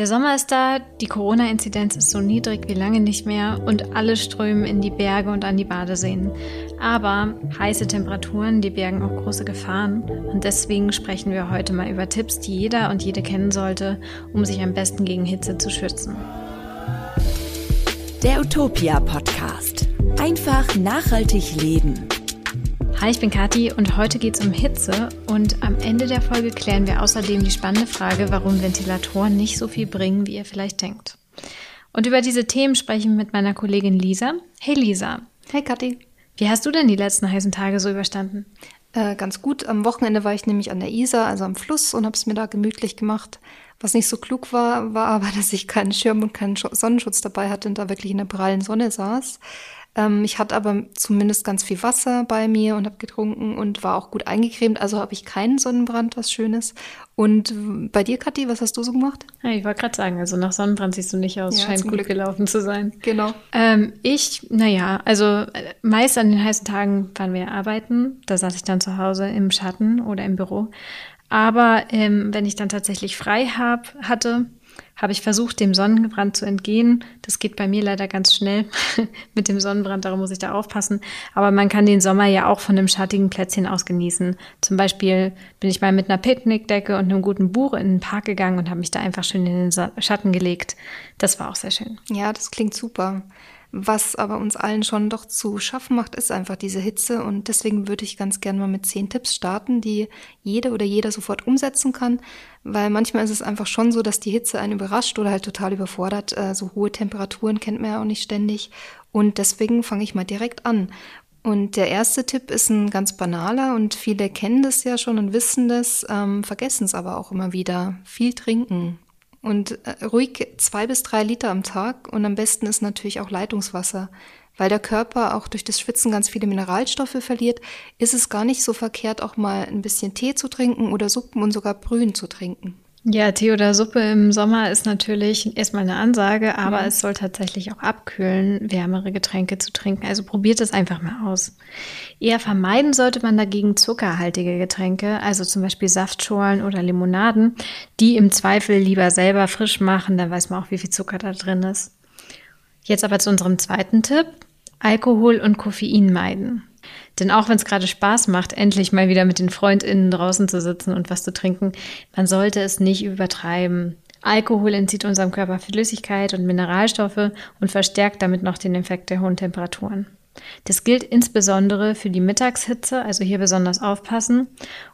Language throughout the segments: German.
Der Sommer ist da, die Corona-Inzidenz ist so niedrig wie lange nicht mehr und alle strömen in die Berge und an die Badeseen. Aber heiße Temperaturen, die bergen auch große Gefahren und deswegen sprechen wir heute mal über Tipps, die jeder und jede kennen sollte, um sich am besten gegen Hitze zu schützen. Der Utopia Podcast. Einfach nachhaltig leben. Hi, ich bin Kathi und heute geht es um Hitze und am Ende der Folge klären wir außerdem die spannende Frage, warum Ventilatoren nicht so viel bringen, wie ihr vielleicht denkt. Und über diese Themen sprechen wir mit meiner Kollegin Lisa. Hey Lisa. Hey Kathi. Wie hast du denn die letzten heißen Tage so überstanden? Äh, ganz gut. Am Wochenende war ich nämlich an der Isar, also am Fluss, und habe es mir da gemütlich gemacht. Was nicht so klug war, war aber, dass ich keinen Schirm und keinen Sonnenschutz dabei hatte und da wirklich in der prallen Sonne saß. Ähm, ich hatte aber zumindest ganz viel Wasser bei mir und habe getrunken und war auch gut eingecremt. Also habe ich keinen Sonnenbrand, was Schönes. Und bei dir, Kathi, was hast du so gemacht? Ja, ich wollte gerade sagen, also nach Sonnenbrand siehst du nicht aus. Ja, Scheint gut Glück. gelaufen zu sein. Genau. Ähm, ich, naja, also äh, meist an den heißen Tagen waren wir arbeiten. Da saß ich dann zu Hause im Schatten oder im Büro. Aber ähm, wenn ich dann tatsächlich frei hab, hatte, habe ich versucht, dem Sonnenbrand zu entgehen. Das geht bei mir leider ganz schnell mit dem Sonnenbrand, darum muss ich da aufpassen. Aber man kann den Sommer ja auch von einem schattigen Plätzchen aus genießen. Zum Beispiel bin ich mal mit einer Picknickdecke und einem guten Buch in den Park gegangen und habe mich da einfach schön in den Schatten gelegt. Das war auch sehr schön. Ja, das klingt super. Was aber uns allen schon doch zu schaffen macht, ist einfach diese Hitze. Und deswegen würde ich ganz gerne mal mit zehn Tipps starten, die jede oder jeder sofort umsetzen kann. Weil manchmal ist es einfach schon so, dass die Hitze einen überrascht oder halt total überfordert. Äh, so hohe Temperaturen kennt man ja auch nicht ständig. Und deswegen fange ich mal direkt an. Und der erste Tipp ist ein ganz banaler und viele kennen das ja schon und wissen das, ähm, vergessen es aber auch immer wieder. Viel trinken. Und äh, ruhig zwei bis drei Liter am Tag und am besten ist natürlich auch Leitungswasser. Weil der Körper auch durch das Schwitzen ganz viele Mineralstoffe verliert, ist es gar nicht so verkehrt, auch mal ein bisschen Tee zu trinken oder Suppen und sogar Brühen zu trinken. Ja, Tee oder Suppe im Sommer ist natürlich erstmal eine Ansage, aber mhm. es soll tatsächlich auch abkühlen, wärmere Getränke zu trinken. Also probiert es einfach mal aus. Eher vermeiden sollte man dagegen zuckerhaltige Getränke, also zum Beispiel Saftschorlen oder Limonaden, die im Zweifel lieber selber frisch machen, da weiß man auch, wie viel Zucker da drin ist. Jetzt aber zu unserem zweiten Tipp. Alkohol und Koffein meiden. Denn auch wenn es gerade Spaß macht, endlich mal wieder mit den FreundInnen draußen zu sitzen und was zu trinken, man sollte es nicht übertreiben. Alkohol entzieht unserem Körper Flüssigkeit und Mineralstoffe und verstärkt damit noch den Effekt der hohen Temperaturen. Das gilt insbesondere für die Mittagshitze, also hier besonders aufpassen.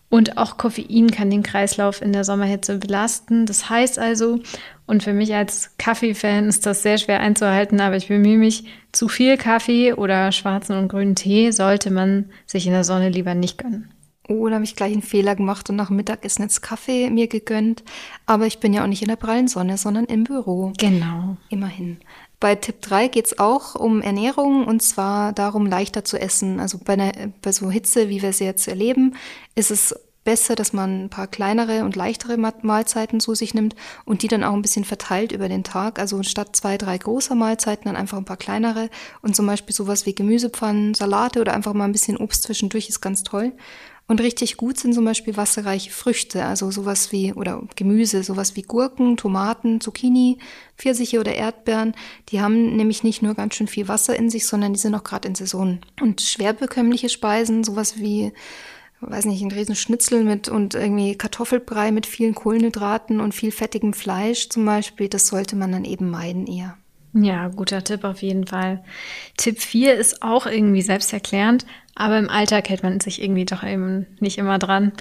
Und auch Koffein kann den Kreislauf in der Sommerhitze belasten. Das heißt also, und für mich als Kaffee-Fan ist das sehr schwer einzuhalten, aber ich bemühe mich, zu viel Kaffee oder schwarzen und grünen Tee sollte man sich in der Sonne lieber nicht gönnen. Oh, da habe ich gleich einen Fehler gemacht und nach Mittag ist jetzt Kaffee mir gegönnt. Aber ich bin ja auch nicht in der prallen Sonne, sondern im Büro. Genau. Immerhin. Bei Tipp 3 geht es auch um Ernährung und zwar darum, leichter zu essen. Also bei, einer, bei so Hitze, wie wir sie jetzt erleben, ist es besser, dass man ein paar kleinere und leichtere Mahlzeiten zu sich nimmt und die dann auch ein bisschen verteilt über den Tag. Also statt zwei, drei großer Mahlzeiten dann einfach ein paar kleinere und zum Beispiel sowas wie Gemüsepfannen, Salate oder einfach mal ein bisschen Obst zwischendurch ist ganz toll. Und richtig gut sind zum Beispiel wasserreiche Früchte, also sowas wie, oder Gemüse, sowas wie Gurken, Tomaten, Zucchini, Pfirsiche oder Erdbeeren. Die haben nämlich nicht nur ganz schön viel Wasser in sich, sondern die sind auch gerade in Saison. Und schwerbekömmliche Speisen, sowas wie, weiß nicht, ein riesen Schnitzel mit und irgendwie Kartoffelbrei mit vielen Kohlenhydraten und viel fettigem Fleisch zum Beispiel, das sollte man dann eben meiden eher. Ja, guter Tipp auf jeden Fall. Tipp 4 ist auch irgendwie selbsterklärend, aber im Alltag hält man sich irgendwie doch eben nicht immer dran.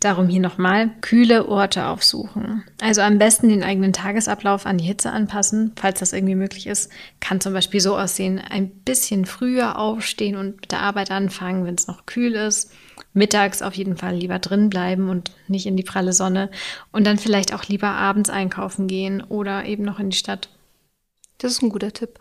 Darum hier nochmal kühle Orte aufsuchen. Also am besten den eigenen Tagesablauf an die Hitze anpassen, falls das irgendwie möglich ist. Kann zum Beispiel so aussehen, ein bisschen früher aufstehen und mit der Arbeit anfangen, wenn es noch kühl ist. Mittags auf jeden Fall lieber drin bleiben und nicht in die pralle Sonne. Und dann vielleicht auch lieber abends einkaufen gehen oder eben noch in die Stadt. Das ist ein guter Tipp.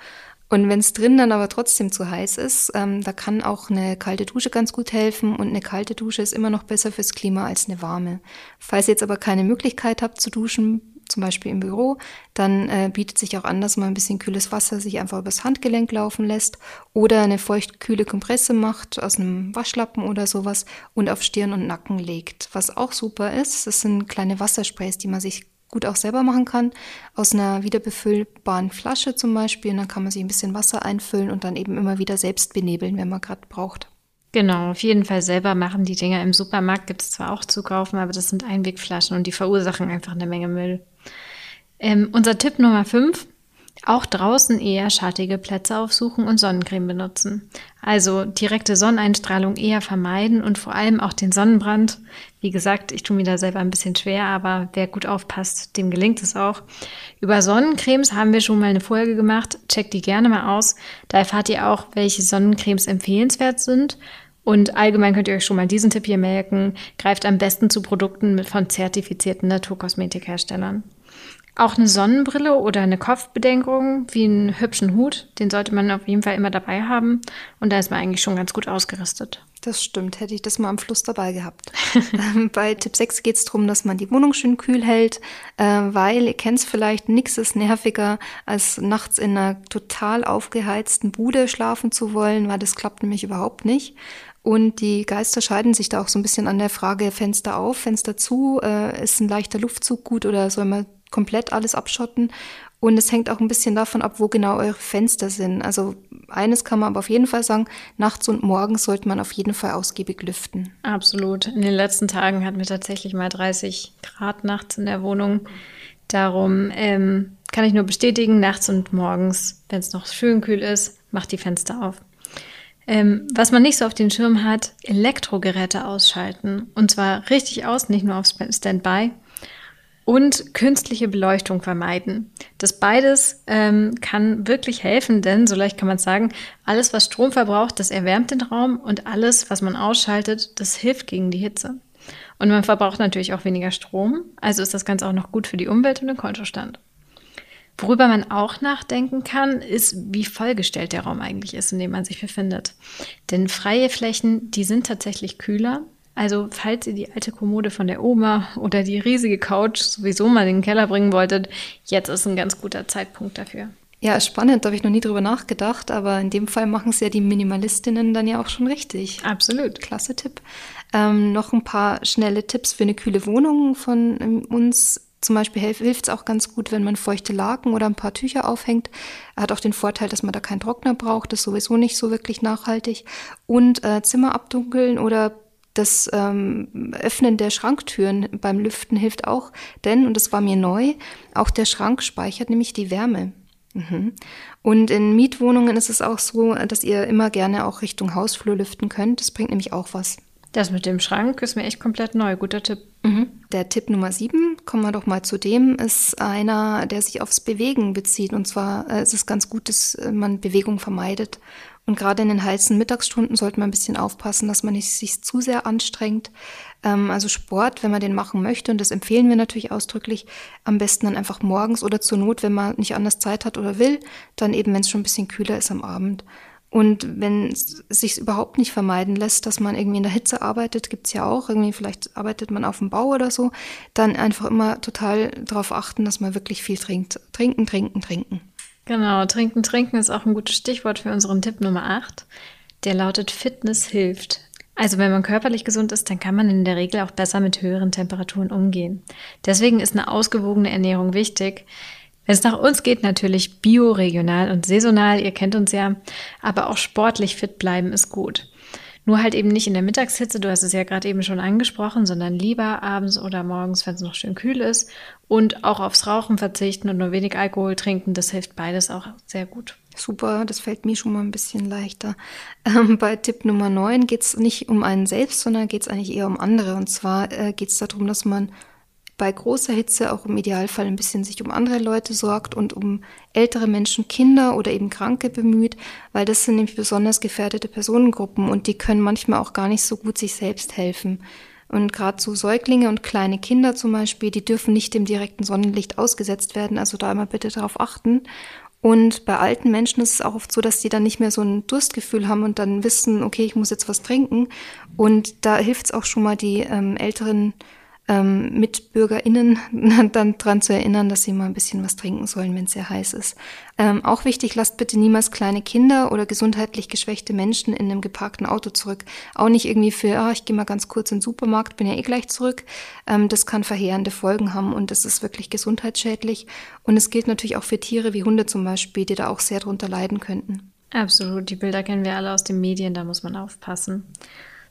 Und wenn es drin dann aber trotzdem zu heiß ist, ähm, da kann auch eine kalte Dusche ganz gut helfen und eine kalte Dusche ist immer noch besser fürs Klima als eine warme. Falls ihr jetzt aber keine Möglichkeit habt zu duschen, zum Beispiel im Büro, dann äh, bietet sich auch an, dass man ein bisschen kühles Wasser sich einfach übers Handgelenk laufen lässt oder eine feucht-kühle Kompresse macht aus einem Waschlappen oder sowas und auf Stirn und Nacken legt. Was auch super ist, das sind kleine Wassersprays, die man sich gut auch selber machen kann, aus einer wiederbefüllbaren Flasche zum Beispiel. Und dann kann man sich ein bisschen Wasser einfüllen und dann eben immer wieder selbst benebeln, wenn man gerade braucht. Genau, auf jeden Fall selber machen. Die Dinger im Supermarkt gibt es zwar auch zu kaufen, aber das sind Einwegflaschen und die verursachen einfach eine Menge Müll. Ähm, unser Tipp Nummer 5 auch draußen eher schattige Plätze aufsuchen und Sonnencreme benutzen. Also direkte Sonneneinstrahlung eher vermeiden und vor allem auch den Sonnenbrand. Wie gesagt, ich tue mir da selber ein bisschen schwer, aber wer gut aufpasst, dem gelingt es auch. Über Sonnencremes haben wir schon mal eine Folge gemacht. Checkt die gerne mal aus. Da erfahrt ihr auch, welche Sonnencremes empfehlenswert sind. Und allgemein könnt ihr euch schon mal diesen Tipp hier merken. Greift am besten zu Produkten von zertifizierten Naturkosmetikherstellern. Auch eine Sonnenbrille oder eine Kopfbedenkung wie einen hübschen Hut, den sollte man auf jeden Fall immer dabei haben. Und da ist man eigentlich schon ganz gut ausgerüstet. Das stimmt, hätte ich das mal am Fluss dabei gehabt. Ähm, bei Tipp 6 geht es darum, dass man die Wohnung schön kühl hält, äh, weil ihr kennt es vielleicht, nichts ist nerviger, als nachts in einer total aufgeheizten Bude schlafen zu wollen, weil das klappt nämlich überhaupt nicht. Und die Geister scheiden sich da auch so ein bisschen an der Frage Fenster auf, Fenster zu, äh, ist ein leichter Luftzug gut oder soll man komplett alles abschotten. Und es hängt auch ein bisschen davon ab, wo genau eure Fenster sind. Also eines kann man aber auf jeden Fall sagen, nachts und morgens sollte man auf jeden Fall ausgiebig lüften. Absolut. In den letzten Tagen hatten wir tatsächlich mal 30 Grad nachts in der Wohnung. Darum ähm, kann ich nur bestätigen, nachts und morgens, wenn es noch schön kühl ist, macht die Fenster auf. Ähm, was man nicht so auf den Schirm hat, Elektrogeräte ausschalten. Und zwar richtig aus, nicht nur auf Standby und künstliche Beleuchtung vermeiden. Das beides ähm, kann wirklich helfen, denn so leicht kann man sagen, alles, was Strom verbraucht, das erwärmt den Raum und alles, was man ausschaltet, das hilft gegen die Hitze. Und man verbraucht natürlich auch weniger Strom, also ist das Ganze auch noch gut für die Umwelt und den Kontostand. Worüber man auch nachdenken kann, ist, wie vollgestellt der Raum eigentlich ist, in dem man sich befindet. Denn freie Flächen, die sind tatsächlich kühler also, falls ihr die alte Kommode von der Oma oder die riesige Couch sowieso mal in den Keller bringen wolltet, jetzt ist ein ganz guter Zeitpunkt dafür. Ja, spannend, da habe ich noch nie drüber nachgedacht, aber in dem Fall machen es ja die Minimalistinnen dann ja auch schon richtig. Absolut. Klasse Tipp. Ähm, noch ein paar schnelle Tipps für eine kühle Wohnung von ähm, uns. Zum Beispiel hilft es auch ganz gut, wenn man feuchte Laken oder ein paar Tücher aufhängt. Hat auch den Vorteil, dass man da keinen Trockner braucht. Das ist sowieso nicht so wirklich nachhaltig. Und äh, Zimmer abdunkeln oder das ähm, Öffnen der Schranktüren beim Lüften hilft auch, denn, und das war mir neu, auch der Schrank speichert nämlich die Wärme. Mhm. Und in Mietwohnungen ist es auch so, dass ihr immer gerne auch Richtung Hausflur lüften könnt. Das bringt nämlich auch was. Das mit dem Schrank ist mir echt komplett neu. Guter Tipp. Mhm. Der Tipp Nummer sieben, kommen wir doch mal zu dem, ist einer, der sich aufs Bewegen bezieht. Und zwar äh, ist es ganz gut, dass man Bewegung vermeidet. Und gerade in den heißen Mittagsstunden sollte man ein bisschen aufpassen, dass man nicht sich zu sehr anstrengt. Ähm, also Sport, wenn man den machen möchte, und das empfehlen wir natürlich ausdrücklich, am besten dann einfach morgens oder zur Not, wenn man nicht anders Zeit hat oder will, dann eben, wenn es schon ein bisschen kühler ist am Abend. Und wenn es sich überhaupt nicht vermeiden lässt, dass man irgendwie in der Hitze arbeitet, gibt's ja auch, irgendwie vielleicht arbeitet man auf dem Bau oder so, dann einfach immer total darauf achten, dass man wirklich viel trinkt. Trinken, trinken, trinken. Genau, trinken, trinken ist auch ein gutes Stichwort für unseren Tipp Nummer 8. Der lautet Fitness hilft. Also wenn man körperlich gesund ist, dann kann man in der Regel auch besser mit höheren Temperaturen umgehen. Deswegen ist eine ausgewogene Ernährung wichtig. Wenn es nach uns geht, natürlich bio, regional und saisonal, ihr kennt uns ja, aber auch sportlich fit bleiben ist gut. Nur halt eben nicht in der Mittagshitze, du hast es ja gerade eben schon angesprochen, sondern lieber abends oder morgens, wenn es noch schön kühl ist. Und auch aufs Rauchen verzichten und nur wenig Alkohol trinken, das hilft beides auch sehr gut. Super, das fällt mir schon mal ein bisschen leichter. Ähm, bei Tipp Nummer 9 geht es nicht um einen selbst, sondern geht es eigentlich eher um andere. Und zwar äh, geht es darum, dass man bei großer Hitze auch im Idealfall ein bisschen sich um andere Leute sorgt und um ältere Menschen, Kinder oder eben Kranke bemüht, weil das sind nämlich besonders gefährdete Personengruppen und die können manchmal auch gar nicht so gut sich selbst helfen. Und gerade so Säuglinge und kleine Kinder zum Beispiel, die dürfen nicht dem direkten Sonnenlicht ausgesetzt werden, also da immer bitte darauf achten. Und bei alten Menschen ist es auch oft so, dass die dann nicht mehr so ein Durstgefühl haben und dann wissen, okay, ich muss jetzt was trinken. Und da hilft es auch schon mal, die ähm, älteren ähm, MitbürgerInnen dann dran zu erinnern, dass sie mal ein bisschen was trinken sollen, wenn es sehr heiß ist. Ähm, auch wichtig, lasst bitte niemals kleine Kinder oder gesundheitlich geschwächte Menschen in einem geparkten Auto zurück. Auch nicht irgendwie für, ah, ich gehe mal ganz kurz in den Supermarkt, bin ja eh gleich zurück. Ähm, das kann verheerende Folgen haben und das ist wirklich gesundheitsschädlich. Und es gilt natürlich auch für Tiere wie Hunde zum Beispiel, die da auch sehr drunter leiden könnten. Absolut, die Bilder kennen wir alle aus den Medien, da muss man aufpassen.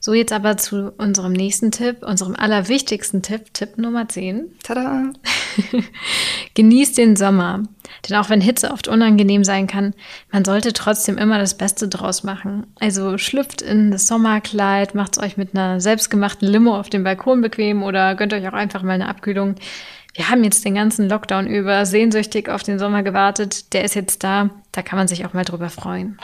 So, jetzt aber zu unserem nächsten Tipp, unserem allerwichtigsten Tipp, Tipp Nummer 10. Tada! Genießt den Sommer. Denn auch wenn Hitze oft unangenehm sein kann, man sollte trotzdem immer das Beste draus machen. Also schlüpft in das Sommerkleid, macht es euch mit einer selbstgemachten Limo auf dem Balkon bequem oder gönnt euch auch einfach mal eine Abkühlung. Wir haben jetzt den ganzen Lockdown über sehnsüchtig auf den Sommer gewartet. Der ist jetzt da. Da kann man sich auch mal drüber freuen.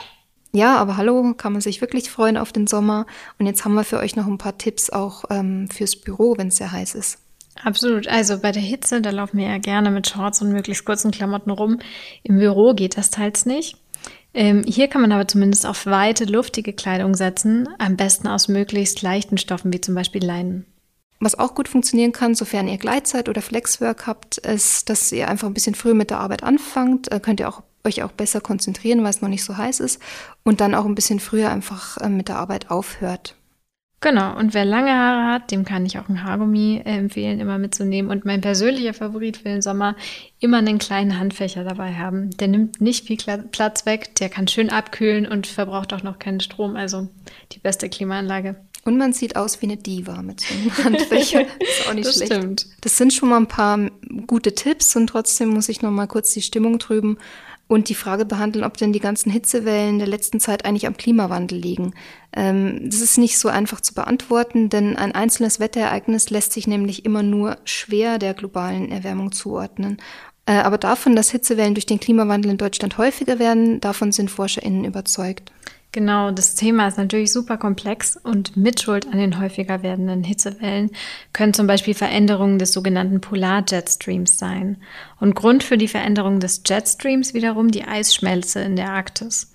Ja, aber hallo, kann man sich wirklich freuen auf den Sommer. Und jetzt haben wir für euch noch ein paar Tipps auch ähm, fürs Büro, wenn es sehr heiß ist. Absolut. Also bei der Hitze, da laufen wir ja gerne mit Shorts und möglichst kurzen Klamotten rum. Im Büro geht das teils nicht. Ähm, hier kann man aber zumindest auf weite, luftige Kleidung setzen, am besten aus möglichst leichten Stoffen wie zum Beispiel Leinen. Was auch gut funktionieren kann, sofern ihr Gleitzeit oder Flexwork habt, ist, dass ihr einfach ein bisschen früher mit der Arbeit anfangt. Äh, könnt ihr auch euch auch besser konzentrieren, weil es noch nicht so heiß ist und dann auch ein bisschen früher einfach äh, mit der Arbeit aufhört. Genau, und wer lange Haare hat, dem kann ich auch ein Haargummi äh, empfehlen, immer mitzunehmen. Und mein persönlicher Favorit für den Sommer, immer einen kleinen Handfächer dabei haben. Der nimmt nicht viel Platz weg, der kann schön abkühlen und verbraucht auch noch keinen Strom. Also die beste Klimaanlage. Und man sieht aus wie eine Diva mit so einem Handfächer. Das ist auch nicht das schlecht. Stimmt. Das sind schon mal ein paar gute Tipps und trotzdem muss ich noch mal kurz die Stimmung trüben und die Frage behandeln, ob denn die ganzen Hitzewellen der letzten Zeit eigentlich am Klimawandel liegen. Ähm, das ist nicht so einfach zu beantworten, denn ein einzelnes Wetterereignis lässt sich nämlich immer nur schwer der globalen Erwärmung zuordnen. Äh, aber davon, dass Hitzewellen durch den Klimawandel in Deutschland häufiger werden, davon sind ForscherInnen überzeugt. Genau, das Thema ist natürlich super komplex und Mitschuld an den häufiger werdenden Hitzewellen können zum Beispiel Veränderungen des sogenannten Polarjetstreams sein. Und Grund für die Veränderung des Jetstreams wiederum die Eisschmelze in der Arktis.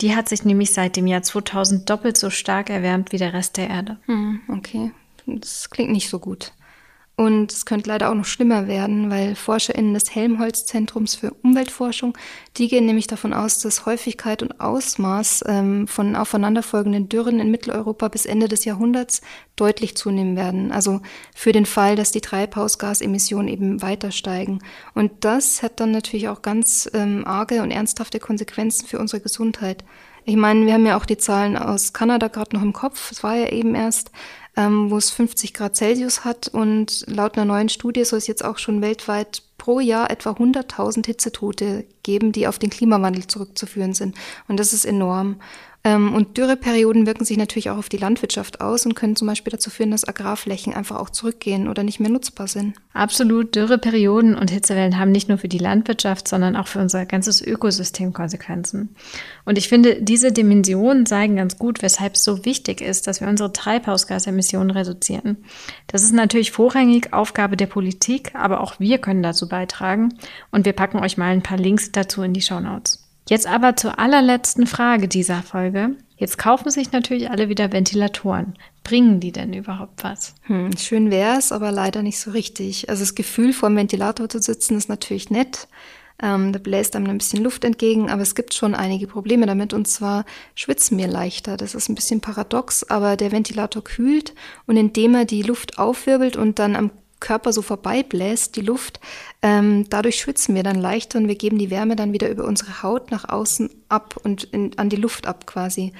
Die hat sich nämlich seit dem Jahr 2000 doppelt so stark erwärmt wie der Rest der Erde. Hm, okay, das klingt nicht so gut. Und es könnte leider auch noch schlimmer werden, weil ForscherInnen des Helmholtz-Zentrums für Umweltforschung, die gehen nämlich davon aus, dass Häufigkeit und Ausmaß ähm, von aufeinanderfolgenden Dürren in Mitteleuropa bis Ende des Jahrhunderts deutlich zunehmen werden. Also für den Fall, dass die Treibhausgasemissionen eben weiter steigen. Und das hat dann natürlich auch ganz ähm, arge und ernsthafte Konsequenzen für unsere Gesundheit. Ich meine, wir haben ja auch die Zahlen aus Kanada gerade noch im Kopf. Es war ja eben erst ähm, wo es 50 Grad Celsius hat. Und laut einer neuen Studie soll es jetzt auch schon weltweit pro Jahr etwa 100.000 Hitzetote geben, die auf den Klimawandel zurückzuführen sind. Und das ist enorm. Ähm, und Dürreperioden wirken sich natürlich auch auf die Landwirtschaft aus und können zum Beispiel dazu führen, dass Agrarflächen einfach auch zurückgehen oder nicht mehr nutzbar sind. Absolut. Dürreperioden und Hitzewellen haben nicht nur für die Landwirtschaft, sondern auch für unser ganzes Ökosystem Konsequenzen. Und ich finde, diese Dimensionen zeigen ganz gut, weshalb es so wichtig ist, dass wir unsere Treibhausgasemissionen reduzieren. Das ist natürlich vorrangig Aufgabe der Politik, aber auch wir können dazu beitragen. Und wir packen euch mal ein paar Links dazu in die Show Notes. Jetzt aber zur allerletzten Frage dieser Folge. Jetzt kaufen sich natürlich alle wieder Ventilatoren. Bringen die denn überhaupt was? Hm, schön wär's, aber leider nicht so richtig. Also das Gefühl, vor dem Ventilator zu sitzen, ist natürlich nett. Ähm, da bläst einem ein bisschen Luft entgegen, aber es gibt schon einige Probleme damit und zwar schwitzen wir leichter. Das ist ein bisschen paradox, aber der Ventilator kühlt und indem er die Luft aufwirbelt und dann am Körper so vorbeibläst, die Luft, ähm, dadurch schwitzen wir dann leichter und wir geben die Wärme dann wieder über unsere Haut nach außen ab und in, an die Luft ab quasi.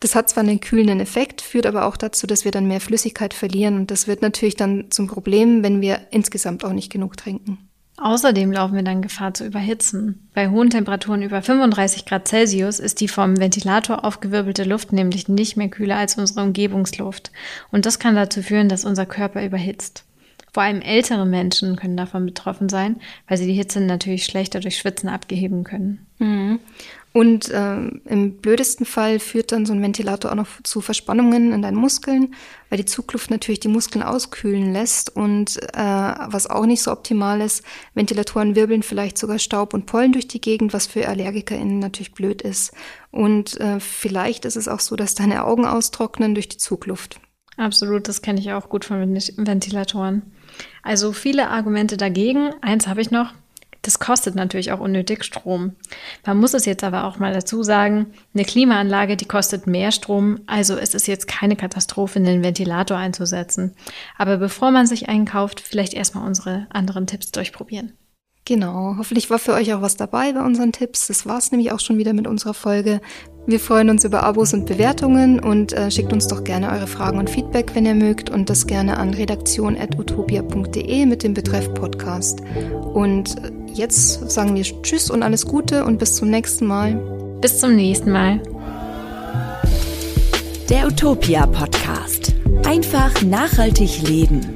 Das hat zwar einen kühlenden Effekt, führt aber auch dazu, dass wir dann mehr Flüssigkeit verlieren und das wird natürlich dann zum Problem, wenn wir insgesamt auch nicht genug trinken. Außerdem laufen wir dann Gefahr zu überhitzen. Bei hohen Temperaturen über 35 Grad Celsius ist die vom Ventilator aufgewirbelte Luft nämlich nicht mehr kühler als unsere Umgebungsluft. Und das kann dazu führen, dass unser Körper überhitzt. Vor allem ältere Menschen können davon betroffen sein, weil sie die Hitze natürlich schlechter durch Schwitzen abgeheben können. Mhm. Und äh, im blödesten Fall führt dann so ein Ventilator auch noch zu Verspannungen in deinen Muskeln, weil die Zugluft natürlich die Muskeln auskühlen lässt. Und äh, was auch nicht so optimal ist, Ventilatoren wirbeln vielleicht sogar Staub und Pollen durch die Gegend, was für AllergikerInnen natürlich blöd ist. Und äh, vielleicht ist es auch so, dass deine Augen austrocknen durch die Zugluft. Absolut, das kenne ich auch gut von Ventilatoren. Also viele Argumente dagegen. Eins habe ich noch. Das kostet natürlich auch unnötig Strom. Man muss es jetzt aber auch mal dazu sagen, eine Klimaanlage, die kostet mehr Strom, also es ist jetzt keine Katastrophe, einen Ventilator einzusetzen. Aber bevor man sich einkauft, vielleicht erstmal unsere anderen Tipps durchprobieren. Genau, hoffentlich war für euch auch was dabei bei unseren Tipps. Das war es nämlich auch schon wieder mit unserer Folge. Wir freuen uns über Abos und Bewertungen und äh, schickt uns doch gerne eure Fragen und Feedback, wenn ihr mögt, und das gerne an redaktion.utopia.de mit dem Betreff Podcast. Und jetzt sagen wir Tschüss und alles Gute und bis zum nächsten Mal. Bis zum nächsten Mal. Der Utopia Podcast. Einfach nachhaltig leben.